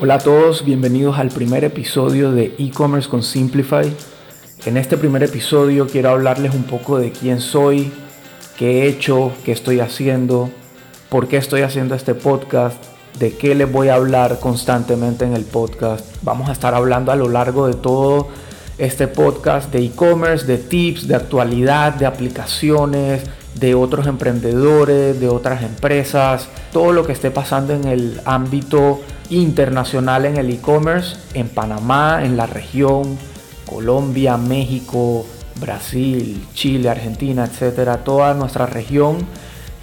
Hola a todos, bienvenidos al primer episodio de e-commerce con Simplify. En este primer episodio quiero hablarles un poco de quién soy, qué he hecho, qué estoy haciendo, por qué estoy haciendo este podcast, de qué les voy a hablar constantemente en el podcast. Vamos a estar hablando a lo largo de todo este podcast de e-commerce, de tips, de actualidad, de aplicaciones, de otros emprendedores, de otras empresas, todo lo que esté pasando en el ámbito internacional en el e-commerce, en Panamá, en la región, Colombia, México, Brasil, Chile, Argentina, etcétera, toda nuestra región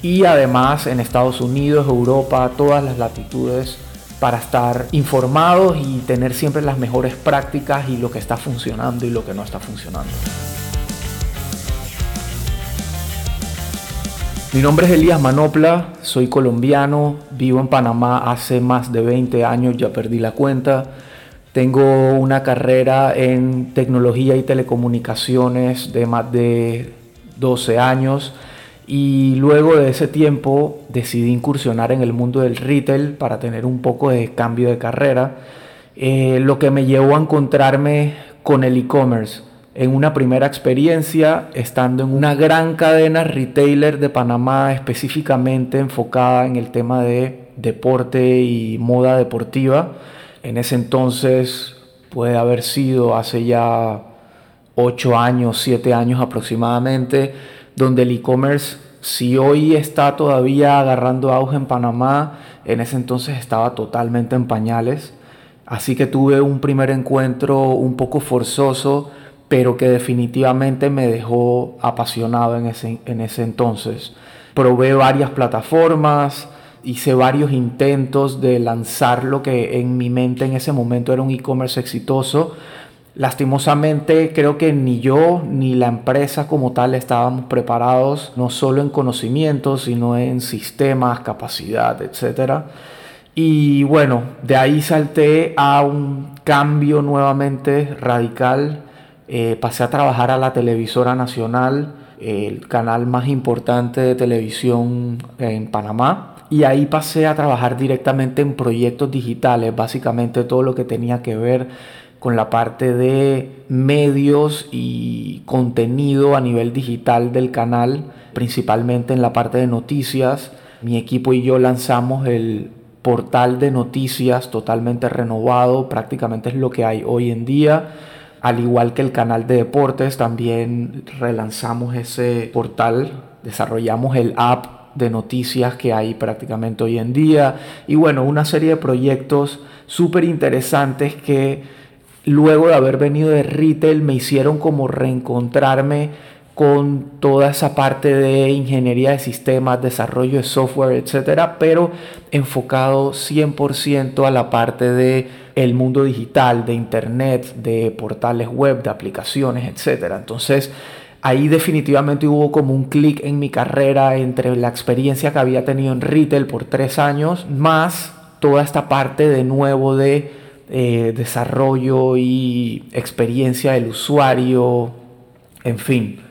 y además en Estados Unidos, Europa, todas las latitudes para estar informados y tener siempre las mejores prácticas y lo que está funcionando y lo que no está funcionando. Mi nombre es Elías Manopla, soy colombiano, vivo en Panamá hace más de 20 años, ya perdí la cuenta. Tengo una carrera en tecnología y telecomunicaciones de más de 12 años y luego de ese tiempo decidí incursionar en el mundo del retail para tener un poco de cambio de carrera, eh, lo que me llevó a encontrarme con el e-commerce en una primera experiencia estando en una gran cadena retailer de Panamá específicamente enfocada en el tema de deporte y moda deportiva. En ese entonces puede haber sido hace ya 8 años, 7 años aproximadamente, donde el e-commerce, si hoy está todavía agarrando auge en Panamá, en ese entonces estaba totalmente en pañales. Así que tuve un primer encuentro un poco forzoso pero que definitivamente me dejó apasionado en ese, en ese entonces. Probé varias plataformas, hice varios intentos de lanzar lo que en mi mente en ese momento era un e-commerce exitoso. Lastimosamente creo que ni yo ni la empresa como tal estábamos preparados, no solo en conocimientos, sino en sistemas, capacidad, etc. Y bueno, de ahí salté a un cambio nuevamente radical eh, pasé a trabajar a la televisora nacional, el canal más importante de televisión en Panamá. Y ahí pasé a trabajar directamente en proyectos digitales, básicamente todo lo que tenía que ver con la parte de medios y contenido a nivel digital del canal, principalmente en la parte de noticias. Mi equipo y yo lanzamos el portal de noticias totalmente renovado, prácticamente es lo que hay hoy en día al igual que el canal de deportes, también relanzamos ese portal, desarrollamos el app de noticias que hay prácticamente hoy en día. Y bueno, una serie de proyectos súper interesantes que luego de haber venido de retail me hicieron como reencontrarme con toda esa parte de ingeniería de sistemas, desarrollo de software, etcétera, pero enfocado 100% a la parte de el mundo digital, de internet, de portales web, de aplicaciones, etc. Entonces, ahí definitivamente hubo como un clic en mi carrera entre la experiencia que había tenido en retail por tres años, más toda esta parte de nuevo de eh, desarrollo y experiencia del usuario, en fin.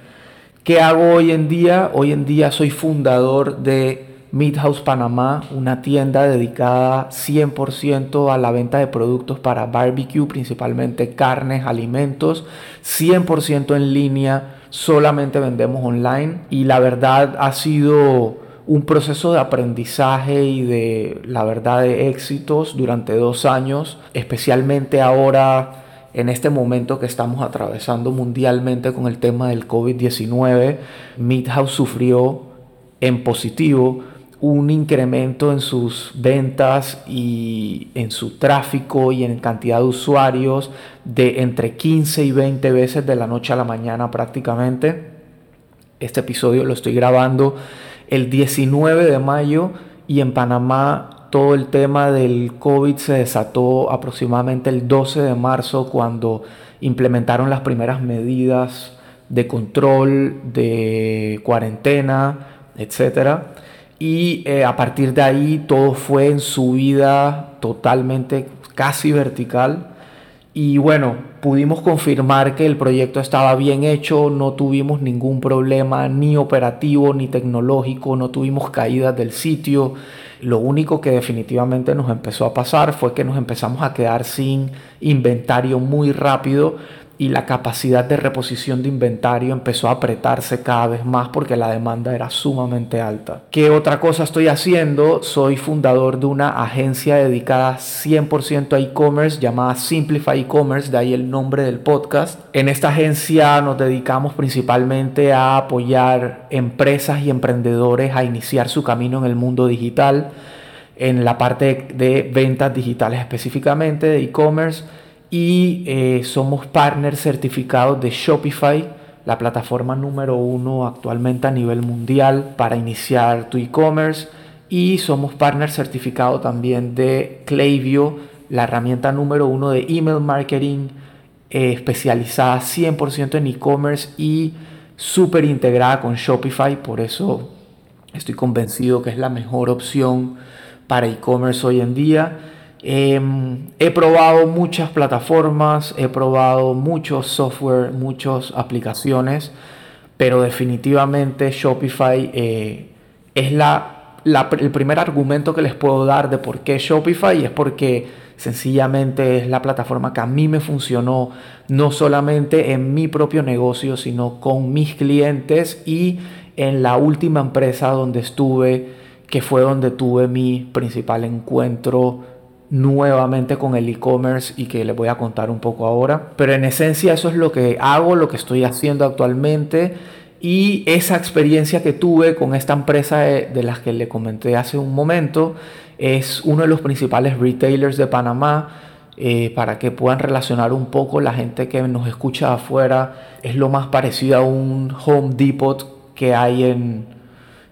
¿Qué hago hoy en día? Hoy en día soy fundador de Midhouse Panamá, una tienda dedicada 100% a la venta de productos para barbecue, principalmente carnes, alimentos, 100% en línea, solamente vendemos online y la verdad ha sido un proceso de aprendizaje y de la verdad de éxitos durante dos años, especialmente ahora en este momento que estamos atravesando mundialmente con el tema del COVID-19. Midhouse sufrió en positivo un incremento en sus ventas y en su tráfico y en cantidad de usuarios de entre 15 y 20 veces de la noche a la mañana prácticamente. Este episodio lo estoy grabando el 19 de mayo y en Panamá todo el tema del COVID se desató aproximadamente el 12 de marzo cuando implementaron las primeras medidas de control, de cuarentena, etcétera y eh, a partir de ahí todo fue en subida totalmente casi vertical. Y bueno, pudimos confirmar que el proyecto estaba bien hecho, no tuvimos ningún problema ni operativo ni tecnológico, no tuvimos caídas del sitio. Lo único que definitivamente nos empezó a pasar fue que nos empezamos a quedar sin inventario muy rápido y la capacidad de reposición de inventario empezó a apretarse cada vez más porque la demanda era sumamente alta. ¿Qué otra cosa estoy haciendo? Soy fundador de una agencia dedicada 100% a e-commerce llamada Simplify E-Commerce, de ahí el nombre del podcast. En esta agencia nos dedicamos principalmente a apoyar empresas y emprendedores a iniciar su camino en el mundo digital, en la parte de ventas digitales específicamente, de e-commerce y eh, somos partners certificados de Shopify, la plataforma número uno actualmente a nivel mundial para iniciar tu e-commerce. Y somos partners certificados también de Klaviyo, la herramienta número uno de email marketing eh, especializada 100% en e-commerce y súper integrada con Shopify. Por eso estoy convencido que es la mejor opción para e-commerce hoy en día. Em, he probado muchas plataformas, he probado muchos software, muchas aplicaciones, pero definitivamente Shopify eh, es la, el primer argumento que les puedo dar de por qué Shopify es porque sencillamente es la plataforma que a mí me funcionó no solamente en mi propio negocio, sino con mis clientes y en la última empresa donde estuve, que fue donde tuve mi principal encuentro nuevamente con el e-commerce y que les voy a contar un poco ahora. Pero en esencia eso es lo que hago, lo que estoy haciendo actualmente y esa experiencia que tuve con esta empresa de, las que le comenté hace un momento es uno de los principales retailers de Panamá. Eh, para que puedan relacionar un poco la gente que nos escucha afuera es lo más parecido a un Home Depot que hay en,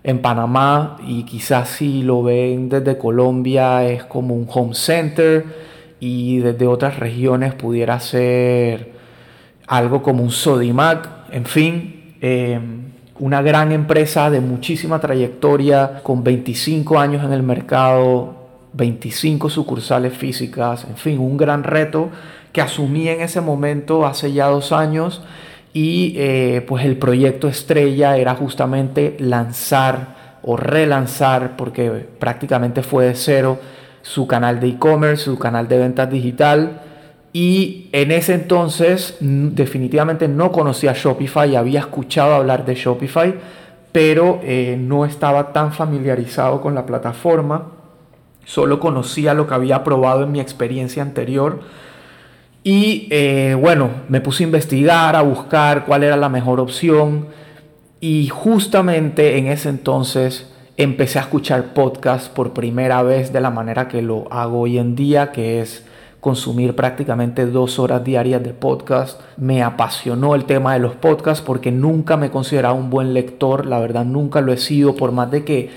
en Panamá y quizás si lo ven desde Colombia es como un home center y desde otras regiones pudiera ser algo como un Sodimac, en fin, em, una gran empresa de muchísima trayectoria con 25 años en el mercado, 25 sucursales físicas, en fin, un gran reto que asumí en ese momento hace ya dos años y eh, pues el proyecto estrella era justamente lanzar o relanzar, porque prácticamente fue de cero, su canal de e-commerce, su canal de ventas digital. Y en ese entonces definitivamente no conocía Shopify, había escuchado hablar de Shopify, pero eh, no estaba tan familiarizado con la plataforma. Solo conocía lo que había probado en mi experiencia anterior y eh, bueno, me puse a investigar, a buscar cuál era la mejor opción. Y justamente en ese entonces empecé a escuchar podcast por primera vez de la manera que lo hago hoy en día, que es consumir prácticamente dos horas diarias de podcast. Me apasionó el tema de los podcasts porque nunca me he considerado un buen lector, la verdad nunca lo he sido, por más de que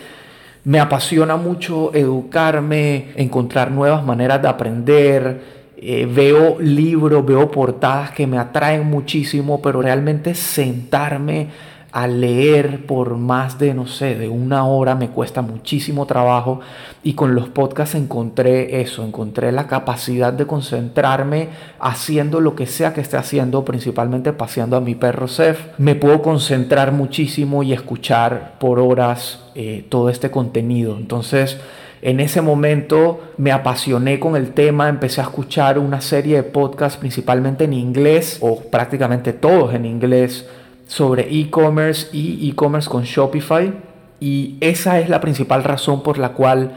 me apasiona mucho educarme, encontrar nuevas maneras de aprender, eh, veo libros, veo portadas que me atraen muchísimo, pero realmente sentarme a leer por más de, no sé, de una hora me cuesta muchísimo trabajo y con los podcasts encontré eso, encontré la capacidad de concentrarme haciendo lo que sea que esté haciendo, principalmente paseando a mi perro Seth. Me puedo concentrar muchísimo y escuchar por horas eh, todo este contenido. Entonces, en ese momento me apasioné con el tema, empecé a escuchar una serie de podcasts principalmente en inglés o prácticamente todos en inglés sobre e-commerce y e-commerce con Shopify y esa es la principal razón por la cual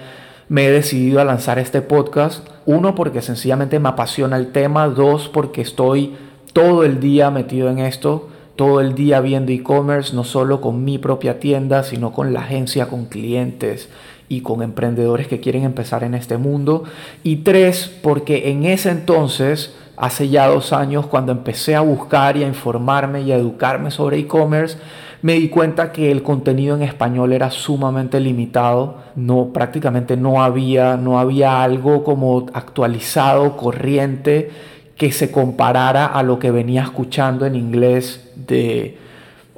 me he decidido a lanzar este podcast. Uno, porque sencillamente me apasiona el tema. Dos, porque estoy todo el día metido en esto, todo el día viendo e-commerce, no solo con mi propia tienda, sino con la agencia, con clientes y con emprendedores que quieren empezar en este mundo. Y tres, porque en ese entonces, hace ya dos años, cuando empecé a buscar y a informarme y a educarme sobre e-commerce, me di cuenta que el contenido en español era sumamente limitado, no prácticamente no había no había algo como actualizado, corriente que se comparara a lo que venía escuchando en inglés de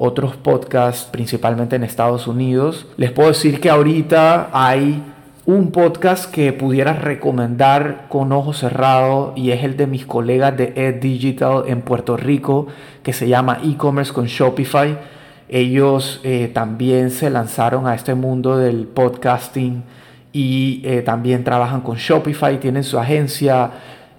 otros podcasts, principalmente en Estados Unidos. Les puedo decir que ahorita hay un podcast que pudiera recomendar con ojos cerrados y es el de mis colegas de Ed Digital en Puerto Rico que se llama e-commerce con Shopify. Ellos eh, también se lanzaron a este mundo del podcasting y eh, también trabajan con Shopify, tienen su agencia,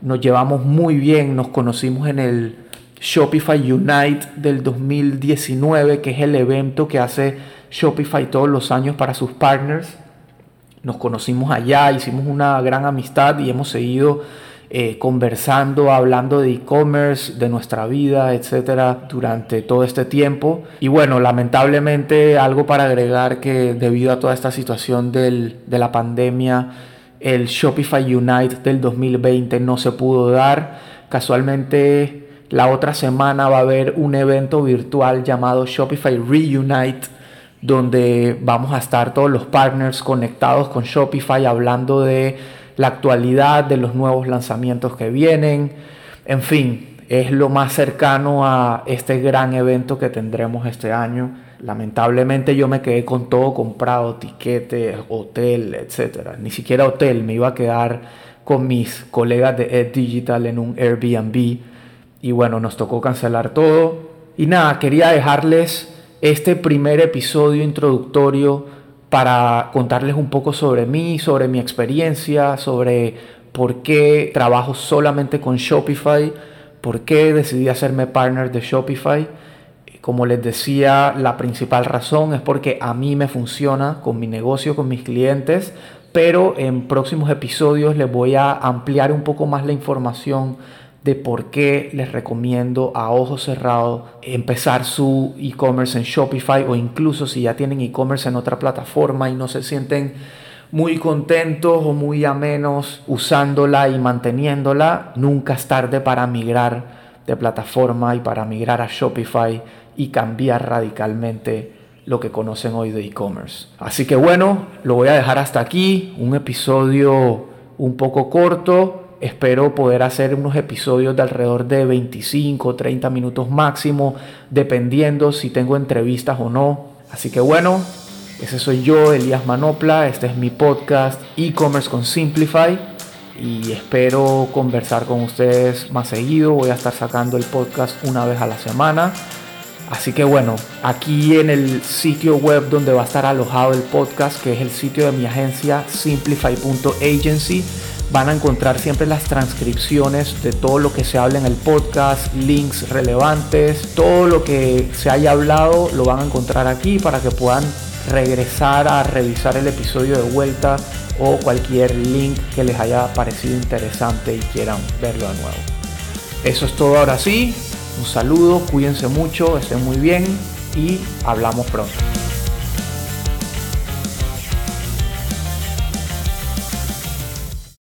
nos llevamos muy bien, nos conocimos en el Shopify Unite del 2019, que es el evento que hace Shopify todos los años para sus partners. Nos conocimos allá, hicimos una gran amistad y hemos seguido eh, conversando, hablando de e-commerce, de nuestra vida, etcétera, durante todo este tiempo. Y bueno, lamentablemente, algo para agregar que debido a toda esta situación del, de la pandemia, el Shopify Unite del 2020 no se pudo dar. Casualmente, la otra semana va a haber un evento virtual llamado Shopify Reunite donde vamos a estar todos los partners conectados con Shopify hablando de la actualidad, de los nuevos lanzamientos que vienen. En fin, es lo más cercano a este gran evento que tendremos este año. Lamentablemente yo me quedé con todo comprado, tiquete, hotel, etc. Ni siquiera hotel, me iba a quedar con mis colegas de Ed Digital en un Airbnb. Y bueno, nos tocó cancelar todo. Y nada, quería dejarles este primer episodio introductorio para contarles un poco sobre mí, sobre mi experiencia, sobre por qué trabajo solamente con Shopify, por qué decidí hacerme partner de Shopify. Como les decía, la principal razón es porque a mí me funciona con mi negocio, con mis clientes, pero en próximos episodios les voy a ampliar un poco más la información de por qué les recomiendo a ojos cerrados empezar su e-commerce en Shopify o incluso si ya tienen e-commerce en otra plataforma y no se sienten muy contentos o muy amenos usándola y manteniéndola, nunca es tarde para migrar de plataforma y para migrar a Shopify y cambiar radicalmente lo que conocen hoy de e-commerce. Así que bueno, lo voy a dejar hasta aquí, un episodio un poco corto, Espero poder hacer unos episodios de alrededor de 25 30 minutos máximo, dependiendo si tengo entrevistas o no. Así que bueno, ese soy yo, Elías Manopla. Este es mi podcast e-commerce con Simplify. Y espero conversar con ustedes más seguido. Voy a estar sacando el podcast una vez a la semana. Así que bueno, aquí en el sitio web donde va a estar alojado el podcast, que es el sitio de mi agencia simplify.agency van a encontrar siempre las transcripciones de todo lo que se habla en el podcast, links relevantes, todo lo que se haya hablado lo van a encontrar aquí para que puedan regresar a revisar el episodio de vuelta o cualquier link que les haya parecido interesante y quieran verlo de nuevo. Eso es todo ahora sí. Un saludo, cuídense mucho, estén muy bien y hablamos pronto.